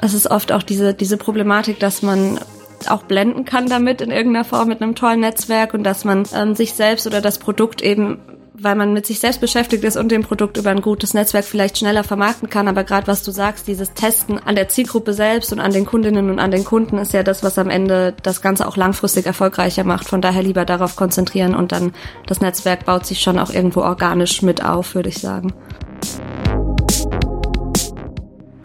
Es ist oft auch diese, diese Problematik, dass man auch blenden kann damit in irgendeiner Form mit einem tollen Netzwerk und dass man ähm, sich selbst oder das Produkt eben weil man mit sich selbst beschäftigt ist und dem Produkt über ein gutes Netzwerk vielleicht schneller vermarkten kann. Aber gerade was du sagst, dieses Testen an der Zielgruppe selbst und an den Kundinnen und an den Kunden ist ja das, was am Ende das Ganze auch langfristig erfolgreicher macht. Von daher lieber darauf konzentrieren und dann das Netzwerk baut sich schon auch irgendwo organisch mit auf, würde ich sagen.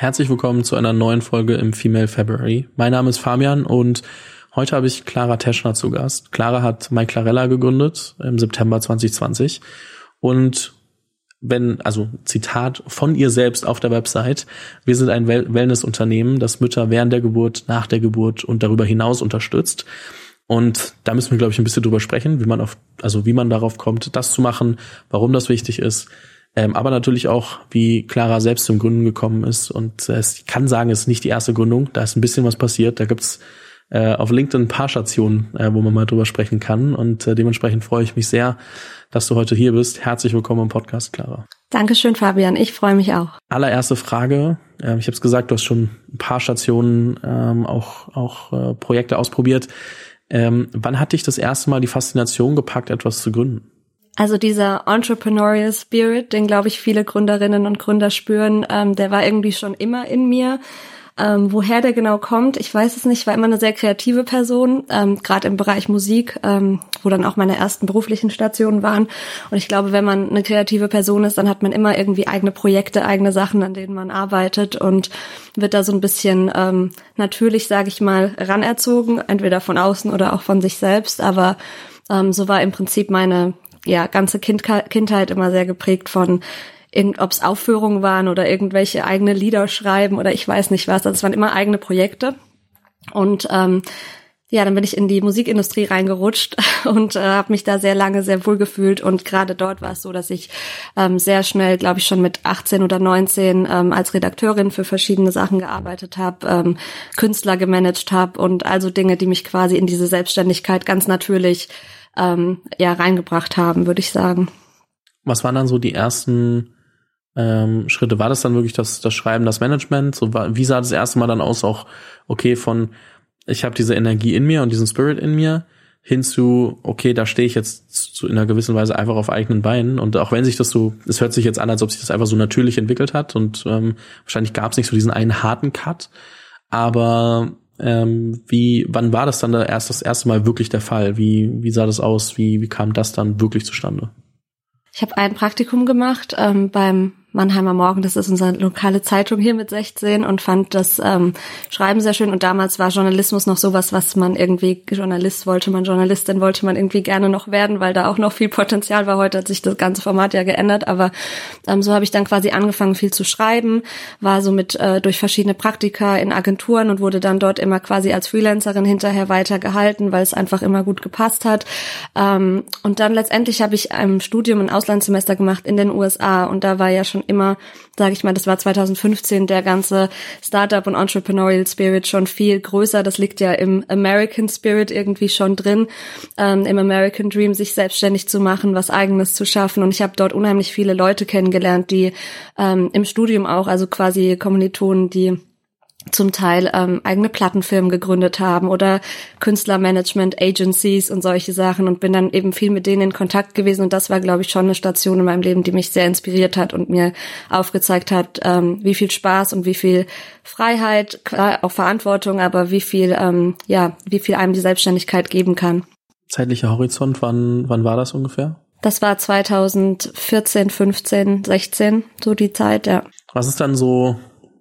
Herzlich willkommen zu einer neuen Folge im Female February. Mein Name ist Fabian und heute habe ich Clara Teschner zu Gast. Clara hat MyClarella gegründet im September 2020 und wenn, also Zitat von ihr selbst auf der Website, wir sind ein Wellnessunternehmen, das Mütter während der Geburt, nach der Geburt und darüber hinaus unterstützt. Und da müssen wir, glaube ich, ein bisschen drüber sprechen, wie man auf, also wie man darauf kommt, das zu machen, warum das wichtig ist, ähm, aber natürlich auch, wie Clara selbst zum Gründen gekommen ist. Und äh, ich kann sagen, es ist nicht die erste Gründung. Da ist ein bisschen was passiert. Da gibt's äh, auf LinkedIn ein paar Stationen, äh, wo man mal drüber sprechen kann. Und äh, dementsprechend freue ich mich sehr, dass du heute hier bist. Herzlich willkommen im Podcast, Clara. Dankeschön, Fabian. Ich freue mich auch. Allererste Frage. Äh, ich habe es gesagt, du hast schon ein paar Stationen, ähm, auch, auch äh, Projekte ausprobiert. Ähm, wann hat dich das erste Mal die Faszination gepackt, etwas zu gründen? Also dieser Entrepreneurial Spirit, den glaube ich viele Gründerinnen und Gründer spüren, ähm, der war irgendwie schon immer in mir. Ähm, woher der genau kommt, ich weiß es nicht, war immer eine sehr kreative Person, ähm, gerade im Bereich Musik, ähm, wo dann auch meine ersten beruflichen Stationen waren. Und ich glaube, wenn man eine kreative Person ist, dann hat man immer irgendwie eigene Projekte, eigene Sachen, an denen man arbeitet und wird da so ein bisschen ähm, natürlich, sage ich mal, ranerzogen, entweder von außen oder auch von sich selbst. Aber ähm, so war im Prinzip meine ja ganze kind Kindheit immer sehr geprägt von ob es Aufführungen waren oder irgendwelche eigene Lieder schreiben oder ich weiß nicht was. Also es waren immer eigene Projekte. Und ähm, ja, dann bin ich in die Musikindustrie reingerutscht und äh, habe mich da sehr lange sehr wohl gefühlt und gerade dort war es so, dass ich ähm, sehr schnell, glaube ich schon mit 18 oder 19 ähm, als Redakteurin für verschiedene Sachen gearbeitet habe, ähm, Künstler gemanagt habe und also Dinge, die mich quasi in diese Selbstständigkeit ganz natürlich ähm, ja reingebracht haben, würde ich sagen. Was waren dann so die ersten ähm, Schritte? War das dann wirklich das, das Schreiben, das Management? So wie sah das erste Mal dann aus? Auch okay von ich habe diese Energie in mir und diesen Spirit in mir hin zu, okay, da stehe ich jetzt zu, in einer gewissen Weise einfach auf eigenen Beinen. Und auch wenn sich das so, es hört sich jetzt an, als ob sich das einfach so natürlich entwickelt hat und ähm, wahrscheinlich gab es nicht so diesen einen harten Cut, aber ähm, wie, wann war das dann da erst das erste Mal wirklich der Fall? Wie, wie sah das aus? Wie, wie kam das dann wirklich zustande? Ich habe ein Praktikum gemacht ähm, beim Mannheimer Morgen, das ist unsere lokale Zeitung hier mit 16 und fand das ähm, Schreiben sehr schön. Und damals war Journalismus noch sowas, was man irgendwie, Journalist wollte man, Journalistin wollte man irgendwie gerne noch werden, weil da auch noch viel Potenzial war. Heute hat sich das ganze Format ja geändert, aber ähm, so habe ich dann quasi angefangen, viel zu schreiben, war so mit äh, durch verschiedene Praktika in Agenturen und wurde dann dort immer quasi als Freelancerin hinterher weitergehalten, weil es einfach immer gut gepasst hat. Ähm, und dann letztendlich habe ich ein Studium, ein Auslandssemester gemacht in den USA und da war ja schon schon immer, sage ich mal, das war 2015, der ganze Startup und Entrepreneurial Spirit schon viel größer. Das liegt ja im American Spirit irgendwie schon drin, ähm, im American Dream, sich selbstständig zu machen, was eigenes zu schaffen. Und ich habe dort unheimlich viele Leute kennengelernt, die ähm, im Studium auch, also quasi Kommilitonen, die zum Teil ähm, eigene Plattenfirmen gegründet haben oder Künstlermanagement Agencies und solche Sachen und bin dann eben viel mit denen in Kontakt gewesen und das war glaube ich schon eine Station in meinem Leben, die mich sehr inspiriert hat und mir aufgezeigt hat, ähm, wie viel Spaß und wie viel Freiheit, klar auch Verantwortung, aber wie viel ähm, ja, wie viel einem die Selbstständigkeit geben kann. Zeitlicher Horizont, wann wann war das ungefähr? Das war 2014, 15, 16, so die Zeit, ja. Was ist dann so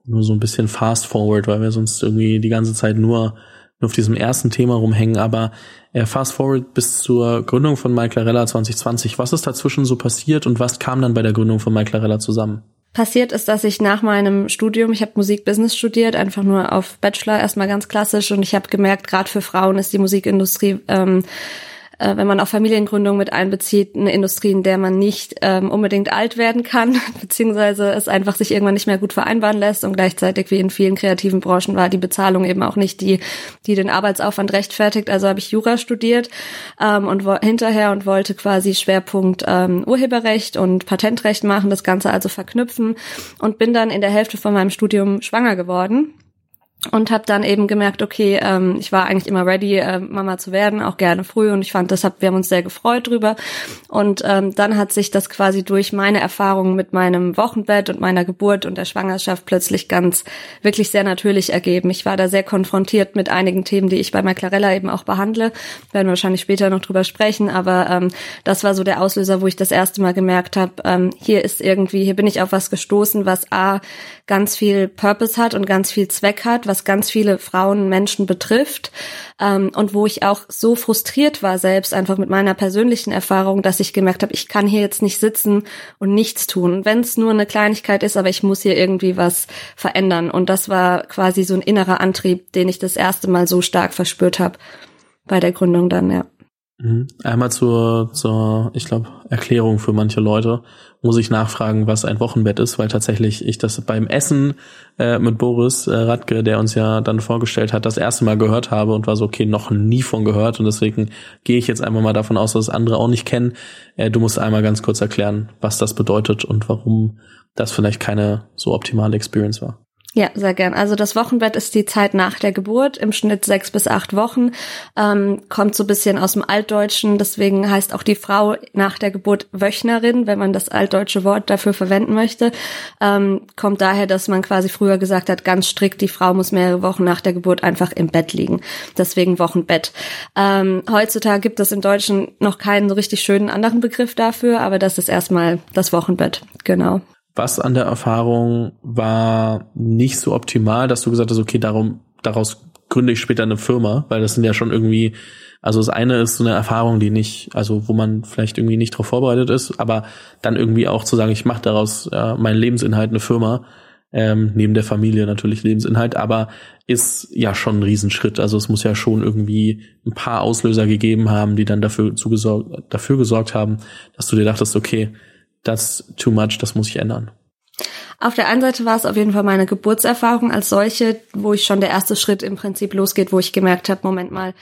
nur so ein bisschen fast forward, weil wir sonst irgendwie die ganze Zeit nur, nur auf diesem ersten Thema rumhängen. Aber äh, fast forward bis zur Gründung von MyClarella 2020. Was ist dazwischen so passiert und was kam dann bei der Gründung von MyClarella zusammen? passiert ist, dass ich nach meinem Studium, ich habe Musikbusiness studiert, einfach nur auf Bachelor erstmal ganz klassisch und ich habe gemerkt, gerade für Frauen ist die Musikindustrie ähm, äh, wenn man auch Familiengründung mit einbezieht, eine Industrie, in der man nicht ähm, unbedingt alt werden kann, beziehungsweise es einfach sich irgendwann nicht mehr gut vereinbaren lässt und gleichzeitig wie in vielen kreativen Branchen war die Bezahlung eben auch nicht die, die den Arbeitsaufwand rechtfertigt. Also habe ich Jura studiert ähm, und hinterher und wollte quasi Schwerpunkt ähm, Urheberrecht und Patentrecht machen, das Ganze also verknüpfen und bin dann in der Hälfte von meinem Studium schwanger geworden und habe dann eben gemerkt, okay, ähm, ich war eigentlich immer ready, äh, Mama zu werden, auch gerne früh. Und ich fand, deshalb, wir haben uns sehr gefreut drüber. Und ähm, dann hat sich das quasi durch meine Erfahrungen mit meinem Wochenbett und meiner Geburt und der Schwangerschaft plötzlich ganz wirklich sehr natürlich ergeben. Ich war da sehr konfrontiert mit einigen Themen, die ich bei Clarella eben auch behandle, werden wir wahrscheinlich später noch drüber sprechen, aber ähm, das war so der Auslöser, wo ich das erste Mal gemerkt habe, ähm, hier ist irgendwie, hier bin ich auf was gestoßen, was a ganz viel Purpose hat und ganz viel Zweck hat, was ganz viele Frauen, Menschen betrifft ähm, und wo ich auch so frustriert war selbst einfach mit meiner persönlichen Erfahrung, dass ich gemerkt habe, ich kann hier jetzt nicht sitzen und nichts tun, wenn es nur eine Kleinigkeit ist, aber ich muss hier irgendwie was verändern und das war quasi so ein innerer Antrieb, den ich das erste Mal so stark verspürt habe bei der Gründung dann, ja. Mhm. Einmal zur, zur ich glaube, Erklärung für manche Leute muss ich nachfragen, was ein Wochenbett ist, weil tatsächlich ich das beim Essen äh, mit Boris äh, Radke, der uns ja dann vorgestellt hat, das erste Mal gehört habe und war so, okay, noch nie von gehört und deswegen gehe ich jetzt einmal mal davon aus, dass andere auch nicht kennen. Äh, du musst einmal ganz kurz erklären, was das bedeutet und warum das vielleicht keine so optimale Experience war. Ja, sehr gern. Also das Wochenbett ist die Zeit nach der Geburt, im Schnitt sechs bis acht Wochen, ähm, kommt so bisschen aus dem Altdeutschen, deswegen heißt auch die Frau nach der Geburt Wöchnerin, wenn man das altdeutsche Wort dafür verwenden möchte, ähm, kommt daher, dass man quasi früher gesagt hat, ganz strikt, die Frau muss mehrere Wochen nach der Geburt einfach im Bett liegen, deswegen Wochenbett. Ähm, heutzutage gibt es im Deutschen noch keinen so richtig schönen anderen Begriff dafür, aber das ist erstmal das Wochenbett, genau was an der Erfahrung war nicht so optimal, dass du gesagt hast, okay, darum, daraus gründe ich später eine Firma, weil das sind ja schon irgendwie, also das eine ist so eine Erfahrung, die nicht, also wo man vielleicht irgendwie nicht darauf vorbereitet ist, aber dann irgendwie auch zu sagen, ich mache daraus äh, meinen Lebensinhalt eine Firma, ähm, neben der Familie natürlich Lebensinhalt, aber ist ja schon ein Riesenschritt. Also es muss ja schon irgendwie ein paar Auslöser gegeben haben, die dann dafür, zugesorgt, dafür gesorgt haben, dass du dir dachtest, okay, das too much, das muss ich ändern. Auf der einen Seite war es auf jeden Fall meine Geburtserfahrung als solche, wo ich schon der erste Schritt im Prinzip losgeht, wo ich gemerkt habe, Moment mal,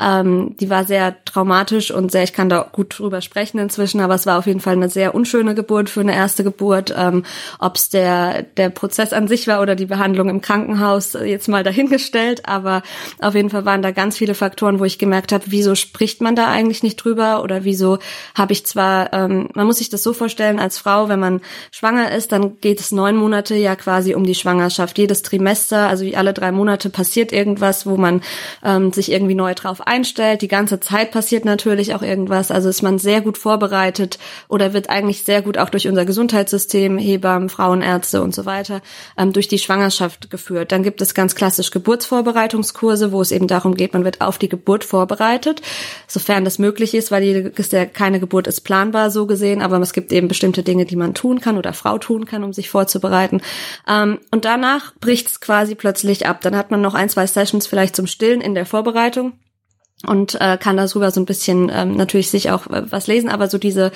ähm, die war sehr traumatisch und sehr, ich kann da gut drüber sprechen inzwischen, aber es war auf jeden Fall eine sehr unschöne Geburt für eine erste Geburt. Ähm, Ob es der, der Prozess an sich war oder die Behandlung im Krankenhaus, äh, jetzt mal dahingestellt, aber auf jeden Fall waren da ganz viele Faktoren, wo ich gemerkt habe, wieso spricht man da eigentlich nicht drüber oder wieso habe ich zwar, ähm, man muss sich das so vorstellen, als Frau, wenn man schwanger ist, dann geht es neun Monate ja quasi um die Schwangerschaft. Jedes Trimester, also alle drei Monate passiert irgendwas, wo man ähm, sich irgendwie neu drauf einstellt. Die ganze Zeit passiert natürlich auch irgendwas. Also ist man sehr gut vorbereitet oder wird eigentlich sehr gut auch durch unser Gesundheitssystem, Hebammen, Frauenärzte und so weiter, ähm, durch die Schwangerschaft geführt. Dann gibt es ganz klassisch Geburtsvorbereitungskurse, wo es eben darum geht, man wird auf die Geburt vorbereitet, sofern das möglich ist, weil jede, keine Geburt ist planbar so gesehen, aber es gibt eben bestimmte Dinge, die man tun kann oder Frau tun kann, um sich vorzubereiten vorzubereiten. Ähm, und danach bricht's quasi plötzlich ab. Dann hat man noch ein, zwei Sessions vielleicht zum Stillen in der Vorbereitung und äh, kann darüber so ein bisschen ähm, natürlich sich auch äh, was lesen, aber so diese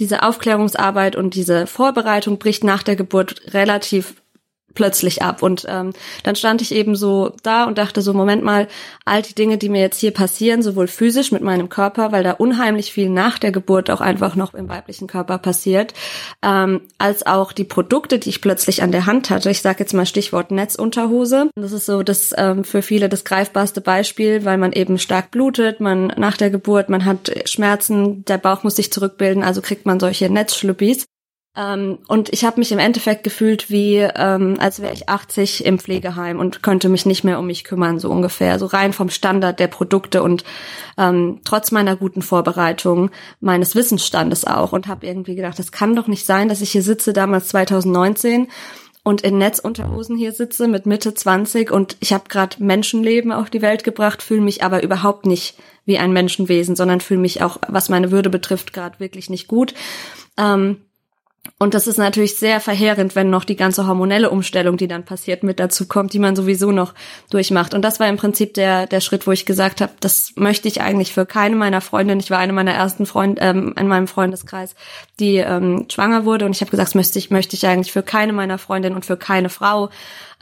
diese Aufklärungsarbeit und diese Vorbereitung bricht nach der Geburt relativ plötzlich ab. Und ähm, dann stand ich eben so da und dachte so, Moment mal, all die Dinge, die mir jetzt hier passieren, sowohl physisch mit meinem Körper, weil da unheimlich viel nach der Geburt auch einfach noch im weiblichen Körper passiert, ähm, als auch die Produkte, die ich plötzlich an der Hand hatte. Ich sage jetzt mal Stichwort Netzunterhose. Das ist so das ähm, für viele das greifbarste Beispiel, weil man eben stark blutet, man nach der Geburt, man hat Schmerzen, der Bauch muss sich zurückbilden, also kriegt man solche Netzschlüppis. Ähm, und ich habe mich im Endeffekt gefühlt wie, ähm, als wäre ich 80 im Pflegeheim und könnte mich nicht mehr um mich kümmern, so ungefähr. So rein vom Standard der Produkte und ähm, trotz meiner guten Vorbereitung, meines Wissensstandes auch. Und habe irgendwie gedacht, das kann doch nicht sein, dass ich hier sitze, damals 2019 und in Netzunterhosen hier sitze mit Mitte 20 und ich habe gerade Menschenleben auf die Welt gebracht, fühle mich aber überhaupt nicht wie ein Menschenwesen, sondern fühle mich auch, was meine Würde betrifft, gerade wirklich nicht gut. Ähm, Und das ist natürlich sehr verheerend, wenn noch die ganze hormonelle Umstellung, die dann passiert, mit dazu kommt, die man sowieso noch durchmacht. Und das war im Prinzip der, der Schritt, wo ich gesagt habe, das möchte ich eigentlich für keine meiner Freundinnen. Ich war eine meiner ersten Freunde ähm, in meinem Freundeskreis, die ähm, schwanger wurde. Und ich habe gesagt, das möchte ich, möchte ich eigentlich für keine meiner Freundinnen und für keine Frau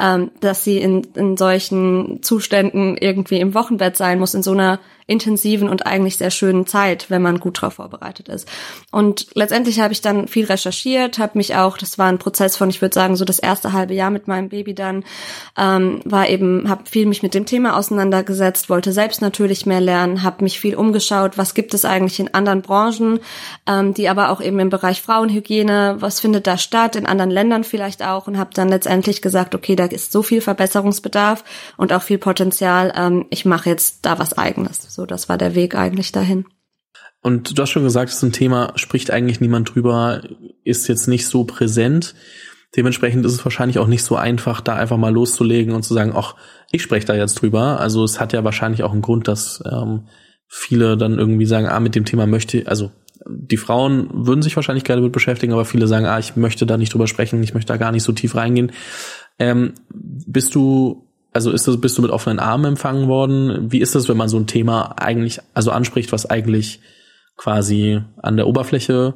ähm, dass sie in, in solchen Zuständen irgendwie im Wochenbett sein muss, in so einer intensiven und eigentlich sehr schönen Zeit, wenn man gut darauf vorbereitet ist. Und letztendlich habe ich dann viel recherchiert, habe mich auch, das war ein Prozess von, ich würde sagen, so das erste halbe Jahr mit meinem Baby dann, ähm, war eben, habe viel mich mit dem Thema auseinandergesetzt, wollte selbst natürlich mehr lernen, habe mich viel umgeschaut, was gibt es eigentlich in anderen Branchen, ähm, die aber auch eben im Bereich Frauenhygiene, was findet da statt, in anderen Ländern vielleicht auch und habe dann letztendlich gesagt, okay, da ist so viel Verbesserungsbedarf und auch viel Potenzial, ähm, ich mache jetzt da was eigenes. So, das war der Weg eigentlich dahin. Und du hast schon gesagt, es ist ein Thema, spricht eigentlich niemand drüber, ist jetzt nicht so präsent. Dementsprechend ist es wahrscheinlich auch nicht so einfach, da einfach mal loszulegen und zu sagen, ach, ich spreche da jetzt drüber. Also es hat ja wahrscheinlich auch einen Grund, dass ähm, viele dann irgendwie sagen, ah, mit dem Thema möchte, also die Frauen würden sich wahrscheinlich gerne mit beschäftigen, aber viele sagen, ah, ich möchte da nicht drüber sprechen, ich möchte da gar nicht so tief reingehen. Ähm, bist du, also ist das, bist du mit offenen Armen empfangen worden? Wie ist das, wenn man so ein Thema eigentlich, also anspricht, was eigentlich quasi an der Oberfläche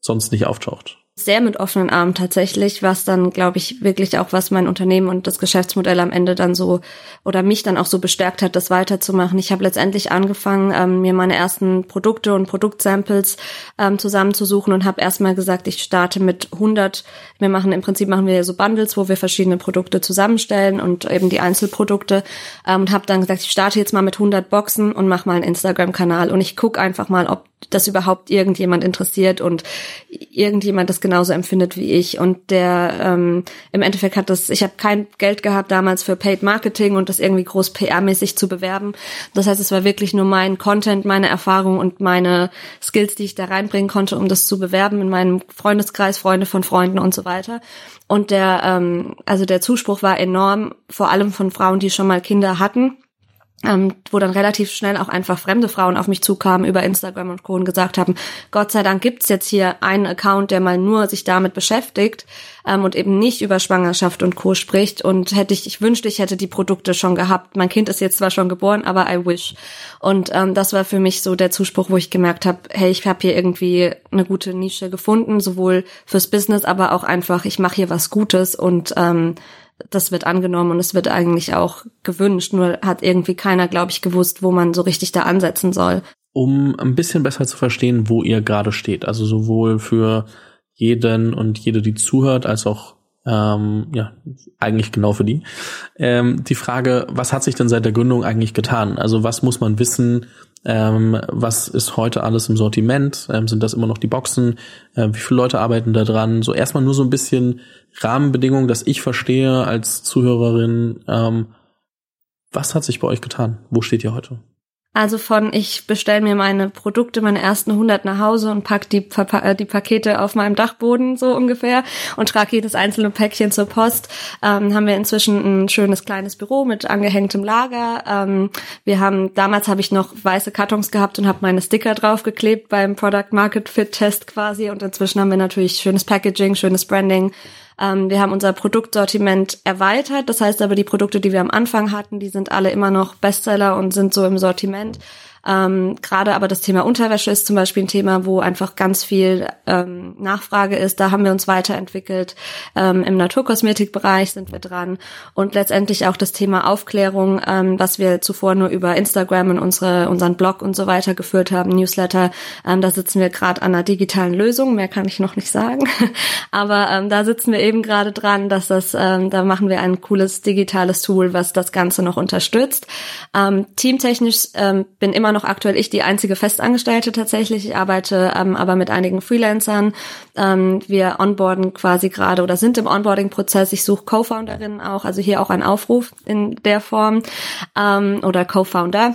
sonst nicht auftaucht? Sehr mit offenen Armen tatsächlich, was dann, glaube ich, wirklich auch, was mein Unternehmen und das Geschäftsmodell am Ende dann so oder mich dann auch so bestärkt hat, das weiterzumachen. Ich habe letztendlich angefangen, ähm, mir meine ersten Produkte und Produktsamples ähm, zusammenzusuchen und habe erstmal gesagt, ich starte mit 100. Wir machen im Prinzip machen wir so Bundles, wo wir verschiedene Produkte zusammenstellen und eben die Einzelprodukte ähm, und habe dann gesagt, ich starte jetzt mal mit 100 Boxen und mache mal einen Instagram-Kanal und ich guck einfach mal, ob das überhaupt irgendjemand interessiert und irgendjemand das genauso empfindet wie ich. Und der ähm, im Endeffekt hat das, ich habe kein Geld gehabt damals für Paid Marketing und das irgendwie groß PR-mäßig zu bewerben. Das heißt, es war wirklich nur mein Content, meine Erfahrung und meine Skills, die ich da reinbringen konnte, um das zu bewerben in meinem Freundeskreis, Freunde von Freunden und so weiter. Und der, ähm, also der Zuspruch war enorm, vor allem von Frauen, die schon mal Kinder hatten ähm, wo dann relativ schnell auch einfach fremde Frauen auf mich zukamen über Instagram und Co. und gesagt haben, Gott sei Dank gibt's jetzt hier einen Account, der mal nur sich damit beschäftigt ähm, und eben nicht über Schwangerschaft und Co. spricht. Und hätte ich, ich wünschte, ich hätte die Produkte schon gehabt. Mein Kind ist jetzt zwar schon geboren, aber I wish. Und ähm, das war für mich so der Zuspruch, wo ich gemerkt habe, hey, ich habe hier irgendwie eine gute Nische gefunden, sowohl fürs Business, aber auch einfach, ich mache hier was Gutes und ähm, das wird angenommen und es wird eigentlich auch gewünscht, nur hat irgendwie keiner, glaube ich, gewusst, wo man so richtig da ansetzen soll. Um ein bisschen besser zu verstehen, wo ihr gerade steht, also sowohl für jeden und jede, die zuhört, als auch ähm, ja, eigentlich genau für die. Ähm, die Frage, was hat sich denn seit der Gründung eigentlich getan? Also was muss man wissen, ähm, was ist heute alles im Sortiment? Ähm, sind das immer noch die Boxen? Äh, wie viele Leute arbeiten da dran? So erstmal nur so ein bisschen Rahmenbedingungen, dass ich verstehe als Zuhörerin, ähm, was hat sich bei euch getan? Wo steht ihr heute? Also von ich bestelle mir meine Produkte, meine ersten 100 nach Hause und pack die, äh, die Pakete auf meinem Dachboden so ungefähr und trage jedes einzelne Päckchen zur Post. Ähm, haben wir inzwischen ein schönes kleines Büro mit angehängtem Lager. Ähm, wir haben damals habe ich noch weiße Kartons gehabt und habe meine Sticker draufgeklebt beim Product Market Fit Test quasi und inzwischen haben wir natürlich schönes Packaging, schönes Branding ähm, wir haben unser Produktsortiment erweitert. Das heißt aber, die Produkte, die wir am Anfang hatten, die sind alle immer noch Bestseller und sind so im Sortiment. Ähm, Gerade aber das Thema Unterwäsche ist zum Beispiel ein Thema, wo einfach ganz viel ähm, Nachfrage ist. Da haben wir uns weiterentwickelt. Ähm, Im Naturkosmetikbereich sind wir dran. Und letztendlich auch das Thema Aufklärung, ähm, was wir zuvor nur über Instagram und unsere, unseren Blog und so weiter geführt haben, Newsletter. Ähm, da sitzen wir gerade an einer digitalen Lösung. Mehr kann ich noch nicht sagen. aber ähm, da sitzen wir eben gerade dran, dass das, ähm, da machen wir ein cooles digitales Tool, was das Ganze noch unterstützt. Ähm, teamtechnisch ähm, bin immer noch aktuell ich die einzige Festangestellte tatsächlich. Ich arbeite ähm, aber mit einigen Freelancern. Ähm, wir onboarden quasi gerade oder sind im Onboarding-Prozess. Ich suche Co-Founderinnen auch, also hier auch ein Aufruf in der Form ähm, oder Co-Founder.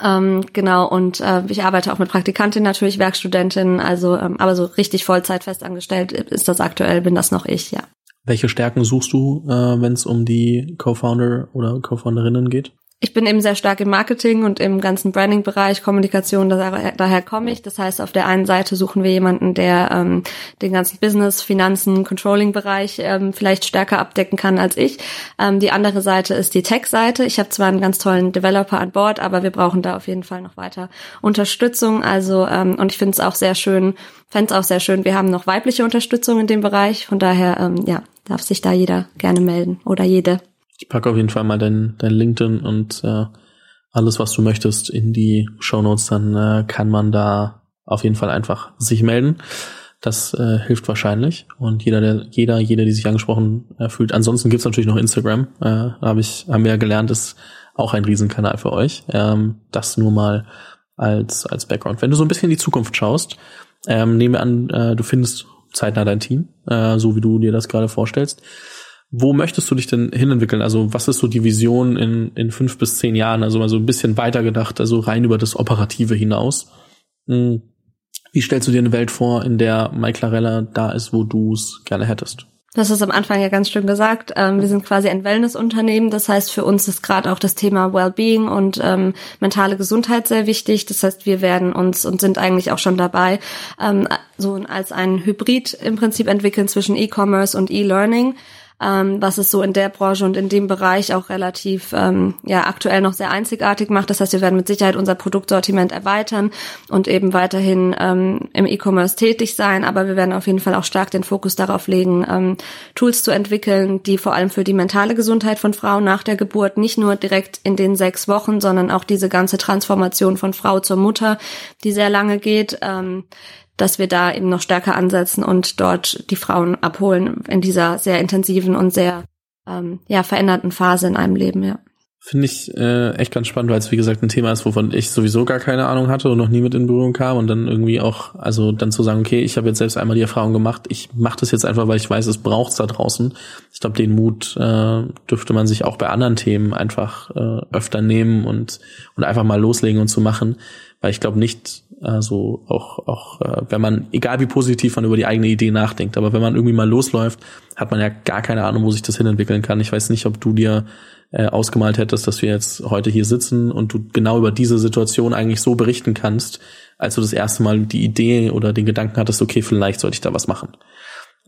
Ähm, genau, und äh, ich arbeite auch mit Praktikantin natürlich, Werkstudentin, also ähm, aber so richtig Vollzeit festangestellt ist das aktuell, bin das noch ich, ja. Welche Stärken suchst du, äh, wenn es um die Co-Founder oder Co-Founderinnen geht? Ich bin eben sehr stark im Marketing und im ganzen Branding-Bereich, Kommunikation, daher, daher komme ich. Das heißt, auf der einen Seite suchen wir jemanden, der ähm, den ganzen Business, Finanzen, Controlling-Bereich ähm, vielleicht stärker abdecken kann als ich. Ähm, die andere Seite ist die Tech-Seite. Ich habe zwar einen ganz tollen Developer an Bord, aber wir brauchen da auf jeden Fall noch weiter Unterstützung. Also ähm, und ich finde es auch sehr schön, fände es auch sehr schön, wir haben noch weibliche Unterstützung in dem Bereich. Von daher, ähm, ja, darf sich da jeder gerne melden oder jede. Ich packe auf jeden Fall mal dein, dein LinkedIn und äh, alles, was du möchtest, in die Show Notes. Dann äh, kann man da auf jeden Fall einfach sich melden. Das äh, hilft wahrscheinlich. Und jeder, der, jeder, jeder, die sich angesprochen äh, fühlt. Ansonsten gibt's natürlich noch Instagram. Äh, habe ich, haben wir ja gelernt, ist auch ein Riesenkanal für euch. Ähm, das nur mal als, als Background. Wenn du so ein bisschen in die Zukunft schaust, ähm, nehmen wir an, äh, du findest zeitnah dein Team, äh, so wie du dir das gerade vorstellst. Wo möchtest du dich denn hinentwickeln? Also was ist so die Vision in, in fünf bis zehn Jahren? Also mal so ein bisschen weiter gedacht, also rein über das Operative hinaus. Hm. Wie stellst du dir eine Welt vor, in der Mike Clarella da ist, wo du es gerne hättest? Das ist am Anfang ja ganz schön gesagt. Ähm, wir sind quasi ein Wellnessunternehmen. Das heißt, für uns ist gerade auch das Thema Wellbeing und ähm, mentale Gesundheit sehr wichtig. Das heißt, wir werden uns und sind eigentlich auch schon dabei, ähm, so als ein Hybrid im Prinzip entwickeln zwischen E-Commerce und E-Learning ähm, was es so in der Branche und in dem Bereich auch relativ ähm, ja aktuell noch sehr einzigartig macht. Das heißt, wir werden mit Sicherheit unser Produktsortiment erweitern und eben weiterhin ähm, im E-Commerce tätig sein, aber wir werden auf jeden Fall auch stark den Fokus darauf legen, ähm, Tools zu entwickeln, die vor allem für die mentale Gesundheit von Frauen nach der Geburt nicht nur direkt in den sechs Wochen, sondern auch diese ganze Transformation von Frau zur Mutter, die sehr lange geht, ähm, dass wir da eben noch stärker ansetzen und dort die Frauen abholen in dieser sehr intensiven und sehr ähm, ja veränderten Phase in einem Leben, ja. Finde ich äh, echt ganz spannend, weil es wie gesagt ein Thema ist, wovon ich sowieso gar keine Ahnung hatte und noch nie mit in Berührung kam und dann irgendwie auch, also dann zu sagen, okay, ich habe jetzt selbst einmal die Erfahrung gemacht, ich mache das jetzt einfach, weil ich weiß, es braucht's da draußen. Ich glaube, den Mut äh, dürfte man sich auch bei anderen Themen einfach äh, öfter nehmen und und einfach mal loslegen und zu machen, weil ich glaube nicht, also auch, auch äh, wenn man, egal wie positiv man über die eigene Idee nachdenkt, aber wenn man irgendwie mal losläuft, hat man ja gar keine Ahnung, wo sich das hinentwickeln kann. Ich weiß nicht, ob du dir äh, ausgemalt hättest, dass wir jetzt heute hier sitzen und du genau über diese Situation eigentlich so berichten kannst, als du das erste Mal die Idee oder den Gedanken hattest, okay, vielleicht sollte ich da was machen.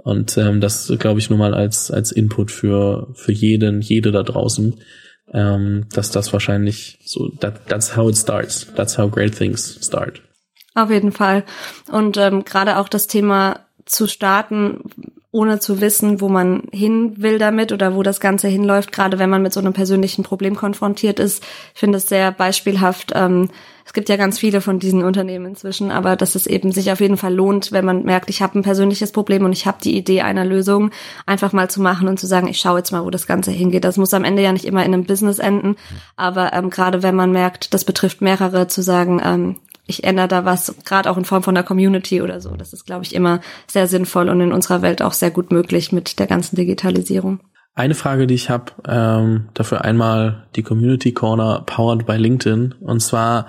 Und ähm, das glaube ich nur mal als als Input für für jeden, jede da draußen, ähm, dass das wahrscheinlich so that, that's how it starts, that's how great things start. Auf jeden Fall. Und ähm, gerade auch das Thema zu starten, ohne zu wissen, wo man hin will damit oder wo das Ganze hinläuft, gerade wenn man mit so einem persönlichen Problem konfrontiert ist. Ich finde es sehr beispielhaft. Ähm, es gibt ja ganz viele von diesen Unternehmen inzwischen, aber dass es eben sich auf jeden Fall lohnt, wenn man merkt, ich habe ein persönliches Problem und ich habe die Idee einer Lösung, einfach mal zu machen und zu sagen, ich schaue jetzt mal, wo das Ganze hingeht. Das muss am Ende ja nicht immer in einem Business enden, aber ähm, gerade wenn man merkt, das betrifft mehrere, zu sagen, ähm, ich ändere da was, gerade auch in Form von der Community oder so. Das ist, glaube ich, immer sehr sinnvoll und in unserer Welt auch sehr gut möglich mit der ganzen Digitalisierung. Eine Frage, die ich habe, ähm, dafür einmal die Community Corner powered by LinkedIn. Und zwar,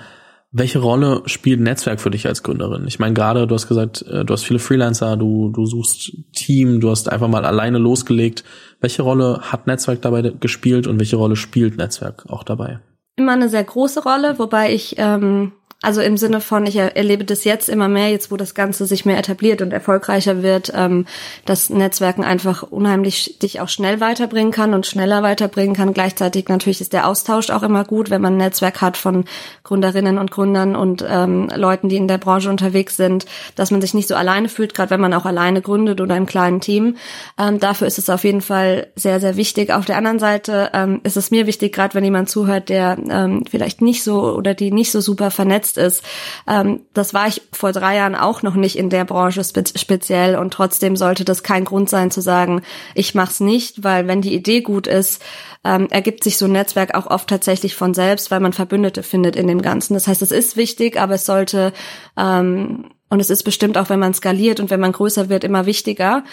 welche Rolle spielt Netzwerk für dich als Gründerin? Ich meine, gerade du hast gesagt, äh, du hast viele Freelancer, du, du suchst Team, du hast einfach mal alleine losgelegt. Welche Rolle hat Netzwerk dabei gespielt und welche Rolle spielt Netzwerk auch dabei? Immer eine sehr große Rolle, wobei ich ähm, also im Sinne von, ich erlebe das jetzt immer mehr, jetzt wo das Ganze sich mehr etabliert und erfolgreicher wird, ähm, dass Netzwerken einfach unheimlich dich auch schnell weiterbringen kann und schneller weiterbringen kann. Gleichzeitig natürlich ist der Austausch auch immer gut, wenn man ein Netzwerk hat von Gründerinnen und Gründern und ähm, Leuten, die in der Branche unterwegs sind, dass man sich nicht so alleine fühlt, gerade wenn man auch alleine gründet oder im kleinen Team. Ähm, dafür ist es auf jeden Fall sehr, sehr wichtig. Auf der anderen Seite ähm, ist es mir wichtig, gerade wenn jemand zuhört, der ähm, vielleicht nicht so oder die nicht so super vernetzt vernetzt ist. Ähm, das war ich vor drei Jahren auch noch nicht in der Branche spe speziell und trotzdem sollte das kein Grund sein zu sagen, ich mach's nicht, weil wenn die Idee gut ist, ähm, ergibt sich so ein Netzwerk auch oft tatsächlich von selbst, weil man Verbündete findet in dem Ganzen. Das heißt, es ist wichtig, aber es sollte ähm, und es ist bestimmt auch, wenn man skaliert und wenn man größer wird, immer wichtiger.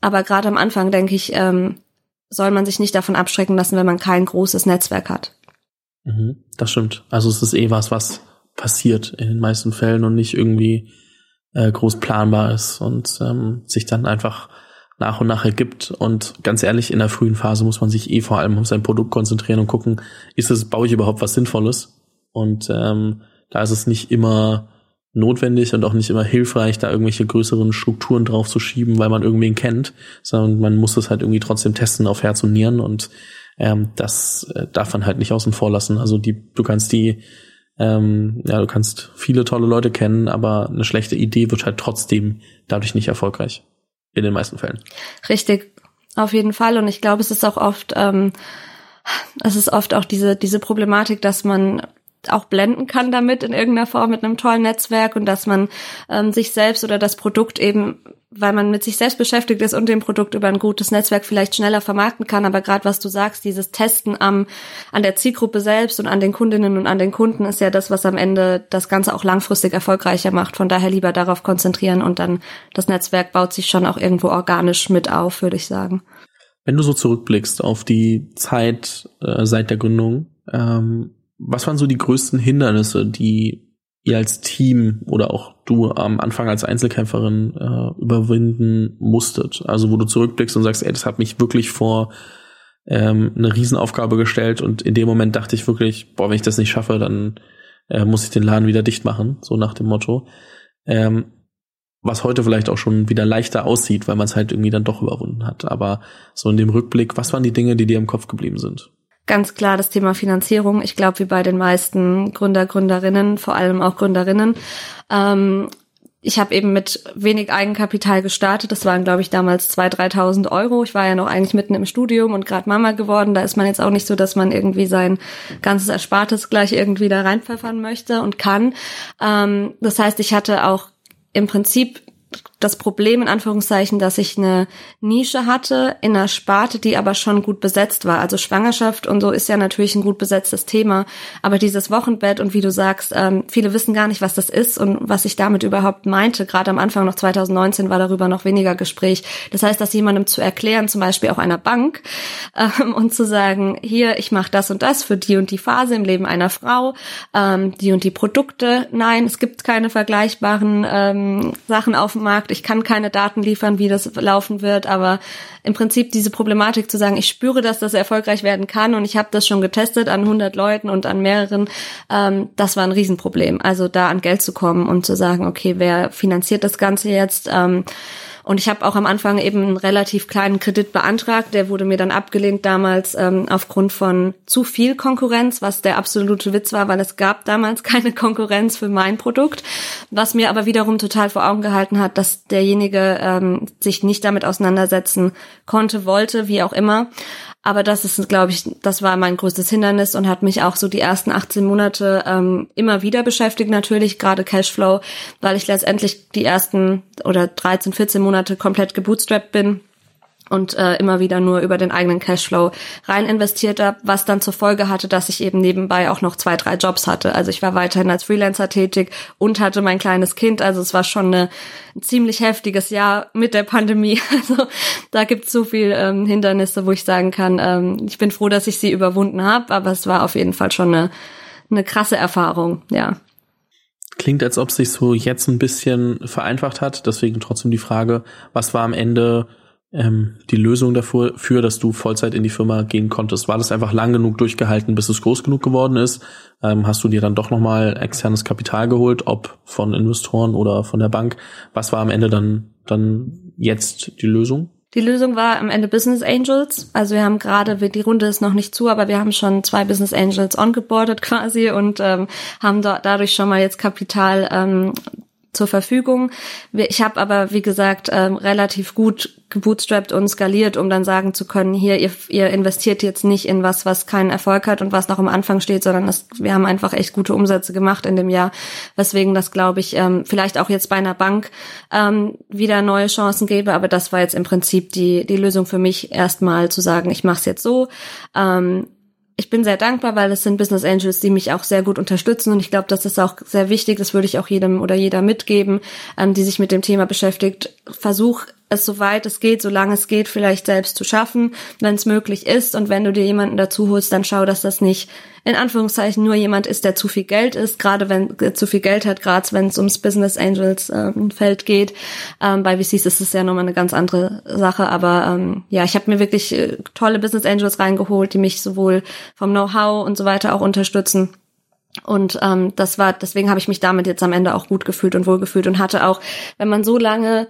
Aber gerade am Anfang denke ich, ähm, soll man sich nicht davon abschrecken lassen, wenn man kein großes Netzwerk hat. Mhm, das stimmt. Also es ist eh was, was passiert in den meisten Fällen und nicht irgendwie äh, groß planbar ist und ähm, sich dann einfach nach und nach ergibt. Und ganz ehrlich, in der frühen Phase muss man sich eh vor allem auf sein Produkt konzentrieren und gucken, ist es, baue ich überhaupt was Sinnvolles? Und ähm, da ist es nicht immer notwendig und auch nicht immer hilfreich, da irgendwelche größeren Strukturen drauf zu schieben, weil man irgendwen kennt, sondern man muss es halt irgendwie trotzdem testen auf Herz und Nieren und ähm, das äh, darf man halt nicht außen vor lassen. Also die, du kannst die, ähm, ja, du kannst viele tolle Leute kennen, aber eine schlechte Idee wird halt trotzdem dadurch nicht erfolgreich. In den meisten Fällen. Richtig, auf jeden Fall. Und ich glaube, es ist auch oft, ähm, es ist oft auch diese, diese Problematik, dass man auch blenden kann damit in irgendeiner Form mit einem tollen Netzwerk und dass man ähm, sich selbst oder das Produkt eben, weil man mit sich selbst beschäftigt ist und dem Produkt über ein gutes Netzwerk vielleicht schneller vermarkten kann. Aber gerade was du sagst, dieses Testen am, an der Zielgruppe selbst und an den Kundinnen und an den Kunden ist ja das, was am Ende das Ganze auch langfristig erfolgreicher macht. Von daher lieber darauf konzentrieren und dann das Netzwerk baut sich schon auch irgendwo organisch mit auf, würde ich sagen. Wenn du so zurückblickst auf die Zeit äh, seit der Gründung, ähm, was waren so die größten Hindernisse, die ihr als Team oder auch du am Anfang als Einzelkämpferin äh, überwinden musstet? Also wo du zurückblickst und sagst, ey, das hat mich wirklich vor ähm, eine Riesenaufgabe gestellt und in dem Moment dachte ich wirklich, boah, wenn ich das nicht schaffe, dann äh, muss ich den Laden wieder dicht machen, so nach dem Motto. Ähm, was heute vielleicht auch schon wieder leichter aussieht, weil man es halt irgendwie dann doch überwunden hat. Aber so in dem Rückblick, was waren die Dinge, die dir im Kopf geblieben sind? Ganz klar das Thema Finanzierung. Ich glaube, wie bei den meisten Gründer, Gründerinnen, vor allem auch Gründerinnen. Ähm, ich habe eben mit wenig Eigenkapital gestartet. Das waren, glaube ich, damals 2.000, 3.000 Euro. Ich war ja noch eigentlich mitten im Studium und gerade Mama geworden. Da ist man jetzt auch nicht so, dass man irgendwie sein ganzes Erspartes gleich irgendwie da reinpfeffern möchte und kann. Ähm, das heißt, ich hatte auch im Prinzip das Problem in Anführungszeichen, dass ich eine Nische hatte in einer Sparte, die aber schon gut besetzt war. Also Schwangerschaft und so ist ja natürlich ein gut besetztes Thema. Aber dieses Wochenbett und wie du sagst, ähm, viele wissen gar nicht, was das ist und was ich damit überhaupt meinte. Gerade am Anfang noch 2019 war darüber noch weniger Gespräch. Das heißt, dass jemandem zu erklären, zum Beispiel auch einer Bank, ähm, und zu sagen, hier, ich mache das und das für die und die Phase im Leben einer Frau, ähm, die und die Produkte. Nein, es gibt keine vergleichbaren ähm, Sachen auf dem Markt ich kann keine Daten liefern, wie das laufen wird, aber im Prinzip diese Problematik zu sagen, ich spüre, dass das erfolgreich werden kann und ich habe das schon getestet an 100 Leuten und an mehreren, ähm, das war ein Riesenproblem. Also da an Geld zu kommen und zu sagen, okay, wer finanziert das Ganze jetzt? Ähm, und ich habe auch am Anfang eben einen relativ kleinen Kredit beantragt. Der wurde mir dann abgelehnt damals ähm, aufgrund von zu viel Konkurrenz, was der absolute Witz war, weil es gab damals keine Konkurrenz für mein Produkt. Was mir aber wiederum total vor Augen gehalten hat, dass derjenige ähm, sich nicht damit auseinandersetzen konnte, wollte, wie auch immer. Aber das ist, glaube ich, das war mein größtes Hindernis und hat mich auch so die ersten 18 Monate ähm, immer wieder beschäftigt, natürlich gerade Cashflow, weil ich letztendlich die ersten oder 13, 14 Monate komplett gebootstrapped bin und äh, immer wieder nur über den eigenen Cashflow rein investiert habe, was dann zur Folge hatte, dass ich eben nebenbei auch noch zwei, drei Jobs hatte. Also ich war weiterhin als Freelancer tätig und hatte mein kleines Kind. Also es war schon eine, ein ziemlich heftiges Jahr mit der Pandemie. Also da gibt es so viel ähm, Hindernisse, wo ich sagen kann, ähm, ich bin froh, dass ich sie überwunden habe, aber es war auf jeden Fall schon eine, eine krasse Erfahrung, ja. Klingt, als ob sich so jetzt ein bisschen vereinfacht hat. Deswegen trotzdem die Frage, was war am Ende ähm, die Lösung dafür, für, dass du Vollzeit in die Firma gehen konntest? War das einfach lang genug durchgehalten, bis es groß genug geworden ist? Ähm, hast du dir dann doch nochmal externes Kapital geholt, ob von Investoren oder von der Bank? Was war am Ende dann, dann jetzt die Lösung? Die Lösung war am Ende Business Angels. Also wir haben gerade, die Runde ist noch nicht zu, aber wir haben schon zwei Business Angels ongeboardet quasi und ähm, haben da, dadurch schon mal jetzt Kapital ähm, zur Verfügung. Ich habe aber, wie gesagt, ähm, relativ gut gebootstrapped und skaliert, um dann sagen zu können, hier, ihr, ihr investiert jetzt nicht in was, was keinen Erfolg hat und was noch am Anfang steht, sondern das, wir haben einfach echt gute Umsätze gemacht in dem Jahr, weswegen das, glaube ich, ähm, vielleicht auch jetzt bei einer Bank ähm, wieder neue Chancen gäbe, aber das war jetzt im Prinzip die, die Lösung für mich, erstmal zu sagen, ich mache es jetzt so. Ähm, ich bin sehr dankbar, weil es sind Business Angels, die mich auch sehr gut unterstützen und ich glaube, das ist auch sehr wichtig. Das würde ich auch jedem oder jeder mitgeben, ähm, die sich mit dem Thema beschäftigt. Versuch es soweit es geht, solange es geht, vielleicht selbst zu schaffen, wenn es möglich ist. Und wenn du dir jemanden dazu holst, dann schau, dass das nicht in Anführungszeichen nur jemand ist, der zu viel Geld ist, gerade wenn äh, zu viel Geld hat, gerade wenn es ums Business Angels ähm, Feld geht. Ähm, bei VCs ist es ja nochmal eine ganz andere Sache, aber ähm, ja, ich habe mir wirklich äh, tolle Business Angels reingeholt, die mich sowohl vom Know-how und so weiter auch unterstützen. Und ähm, das war, deswegen habe ich mich damit jetzt am Ende auch gut gefühlt und wohl gefühlt und hatte auch, wenn man so lange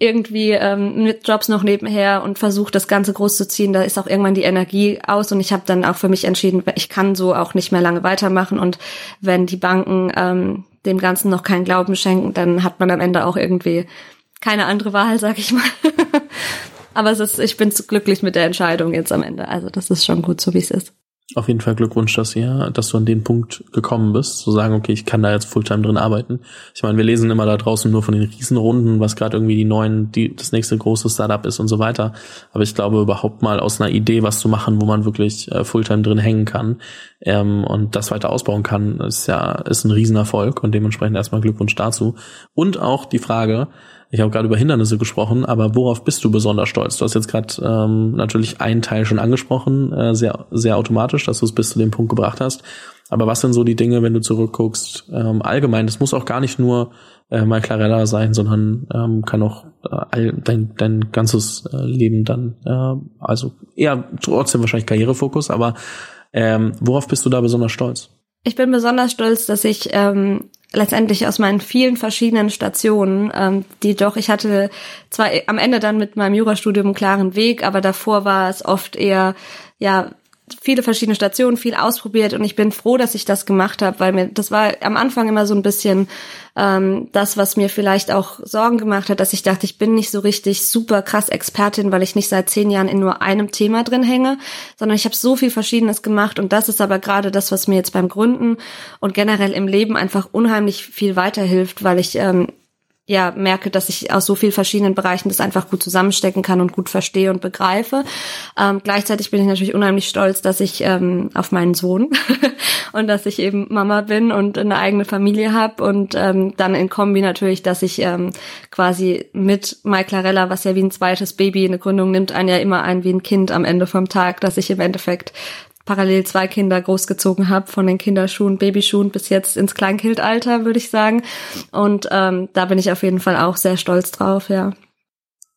irgendwie ähm, mit Jobs noch nebenher und versucht, das Ganze groß zu ziehen, da ist auch irgendwann die Energie aus und ich habe dann auch für mich entschieden, ich kann so auch nicht mehr lange weitermachen und wenn die Banken ähm, dem Ganzen noch keinen Glauben schenken, dann hat man am Ende auch irgendwie keine andere Wahl, sag ich mal. Aber es ist, ich bin glücklich mit der Entscheidung jetzt am Ende. Also das ist schon gut, so wie es ist. Auf jeden Fall Glückwunsch, dass ihr, dass du an den Punkt gekommen bist, zu sagen, okay, ich kann da jetzt Fulltime drin arbeiten. Ich meine, wir lesen immer da draußen nur von den Riesenrunden, was gerade irgendwie die neuen, die, das nächste große Startup ist und so weiter. Aber ich glaube überhaupt mal aus einer Idee was zu machen, wo man wirklich äh, Fulltime drin hängen kann ähm, und das weiter ausbauen kann, ist ja ist ein Riesenerfolg und dementsprechend erstmal Glückwunsch dazu. Und auch die Frage, ich habe gerade über Hindernisse gesprochen, aber worauf bist du besonders stolz? Du hast jetzt gerade ähm, natürlich einen Teil schon angesprochen, äh, sehr, sehr automatisch, dass du es bis zu dem Punkt gebracht hast. Aber was sind so die Dinge, wenn du zurückguckst, ähm, allgemein? Das muss auch gar nicht nur äh, mal Clarella sein, sondern ähm, kann auch äh, all, dein, dein ganzes äh, Leben dann, äh, also eher trotzdem wahrscheinlich Karrierefokus, aber ähm, worauf bist du da besonders stolz? Ich bin besonders stolz, dass ich ähm, letztendlich aus meinen vielen verschiedenen Stationen, ähm, die doch, ich hatte zwar am Ende dann mit meinem Jurastudium einen klaren Weg, aber davor war es oft eher, ja, viele verschiedene Stationen, viel ausprobiert und ich bin froh, dass ich das gemacht habe, weil mir das war am Anfang immer so ein bisschen ähm, das, was mir vielleicht auch Sorgen gemacht hat, dass ich dachte, ich bin nicht so richtig super krass Expertin, weil ich nicht seit zehn Jahren in nur einem Thema drin hänge, sondern ich habe so viel Verschiedenes gemacht und das ist aber gerade das, was mir jetzt beim Gründen und generell im Leben einfach unheimlich viel weiterhilft, weil ich ähm, ja merke, dass ich aus so vielen verschiedenen Bereichen das einfach gut zusammenstecken kann und gut verstehe und begreife. Ähm, gleichzeitig bin ich natürlich unheimlich stolz, dass ich ähm, auf meinen Sohn und dass ich eben Mama bin und eine eigene Familie habe und ähm, dann in Kombi natürlich, dass ich ähm, quasi mit Mai Clarella, was ja wie ein zweites Baby eine Gründung nimmt, ein ja immer ein wie ein Kind am Ende vom Tag, dass ich im Endeffekt parallel zwei Kinder großgezogen habe, von den Kinderschuhen, Babyschuhen bis jetzt ins Kleinkindalter, würde ich sagen. Und ähm, da bin ich auf jeden Fall auch sehr stolz drauf, ja.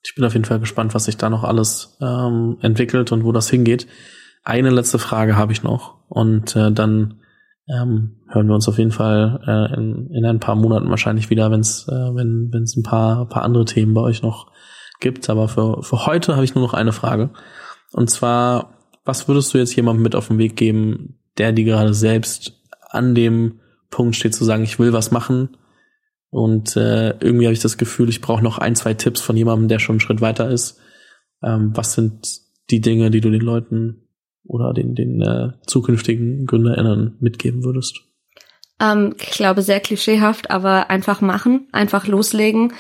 Ich bin auf jeden Fall gespannt, was sich da noch alles ähm, entwickelt und wo das hingeht. Eine letzte Frage habe ich noch und äh, dann ähm, hören wir uns auf jeden Fall äh, in, in ein paar Monaten wahrscheinlich wieder, wenn's, äh, wenn es ein paar, paar andere Themen bei euch noch gibt. Aber für, für heute habe ich nur noch eine Frage. Und zwar was würdest du jetzt jemandem mit auf den Weg geben, der die gerade selbst an dem Punkt steht zu sagen, ich will was machen und äh, irgendwie habe ich das Gefühl, ich brauche noch ein, zwei Tipps von jemandem, der schon einen Schritt weiter ist. Ähm, was sind die Dinge, die du den Leuten oder den, den äh, zukünftigen GründerInnen mitgeben würdest? Ähm, ich glaube, sehr klischeehaft, aber einfach machen, einfach loslegen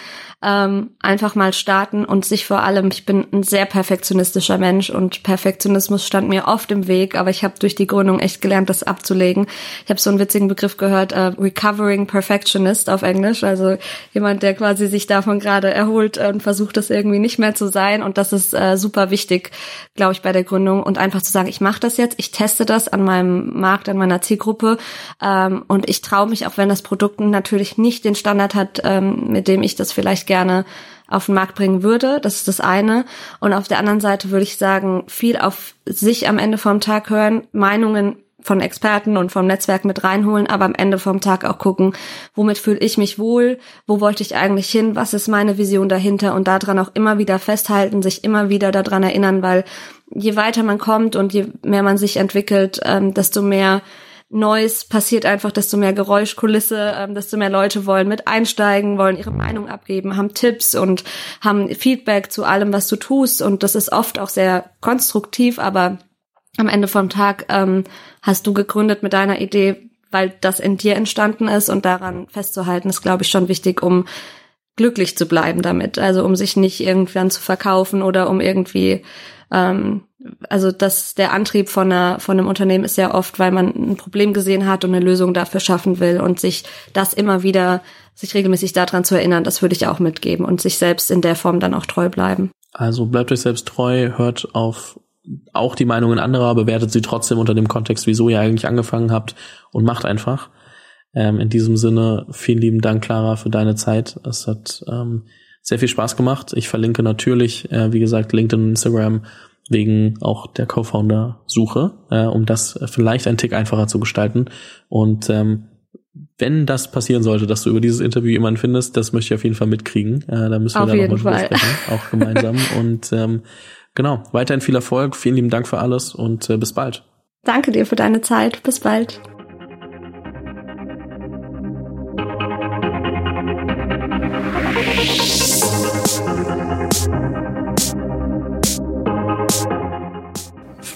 ähm, einfach mal starten und sich vor allem, ich bin ein sehr perfektionistischer Mensch und Perfektionismus stand mir oft im Weg, aber ich habe durch die Gründung echt gelernt, das abzulegen. Ich habe so einen witzigen Begriff gehört, äh, Recovering Perfectionist auf Englisch, also jemand, der quasi sich davon gerade erholt und versucht, das irgendwie nicht mehr zu sein und das ist äh, super wichtig, glaube ich, bei der Gründung und einfach zu sagen, ich mache das jetzt, ich teste das an meinem Markt, an meiner Zielgruppe ähm, und ich traue mich, auch wenn das Produkt natürlich nicht den Standard hat, ähm, mit dem ich das vielleicht gerne auf den Markt bringen würde. Das ist das eine. Und auf der anderen Seite würde ich sagen, viel auf sich am Ende vom Tag hören, Meinungen von Experten und vom Netzwerk mit reinholen, aber am Ende vom Tag auch gucken, womit fühle ich mich wohl, wo wollte ich eigentlich hin, was ist meine Vision dahinter und daran auch immer wieder festhalten, sich immer wieder daran erinnern, weil je weiter man kommt und je mehr man sich entwickelt, ähm, desto mehr Neues passiert einfach, desto mehr Geräuschkulisse, ähm, desto mehr Leute wollen mit einsteigen, wollen ihre Meinung abgeben, haben Tipps und haben Feedback zu allem, was du tust. Und das ist oft auch sehr konstruktiv, aber am Ende vom Tag ähm, hast du gegründet mit deiner Idee, weil das in dir entstanden ist und daran festzuhalten, ist, glaube ich, schon wichtig, um glücklich zu bleiben damit. Also um sich nicht irgendwann zu verkaufen oder um irgendwie ähm, also das der Antrieb von einer von einem Unternehmen ist ja oft, weil man ein Problem gesehen hat und eine Lösung dafür schaffen will und sich das immer wieder sich regelmäßig daran zu erinnern, das würde ich auch mitgeben und sich selbst in der Form dann auch treu bleiben. Also bleibt euch selbst treu, hört auf auch die Meinungen anderer, bewertet sie trotzdem unter dem Kontext, wieso ihr eigentlich angefangen habt und macht einfach. Ähm, in diesem Sinne, vielen lieben Dank, Clara, für deine Zeit. Es hat ähm, sehr viel Spaß gemacht. Ich verlinke natürlich, äh, wie gesagt, LinkedIn und Instagram wegen auch der Co-Founder-Suche, äh, um das vielleicht ein Tick einfacher zu gestalten. Und ähm, wenn das passieren sollte, dass du über dieses Interview jemanden findest, das möchte ich auf jeden Fall mitkriegen. Äh, da müssen wir auf dann nochmal drüber sprechen, auch gemeinsam. und ähm, genau, weiterhin viel Erfolg. Vielen lieben Dank für alles und äh, bis bald. Danke dir für deine Zeit. Bis bald.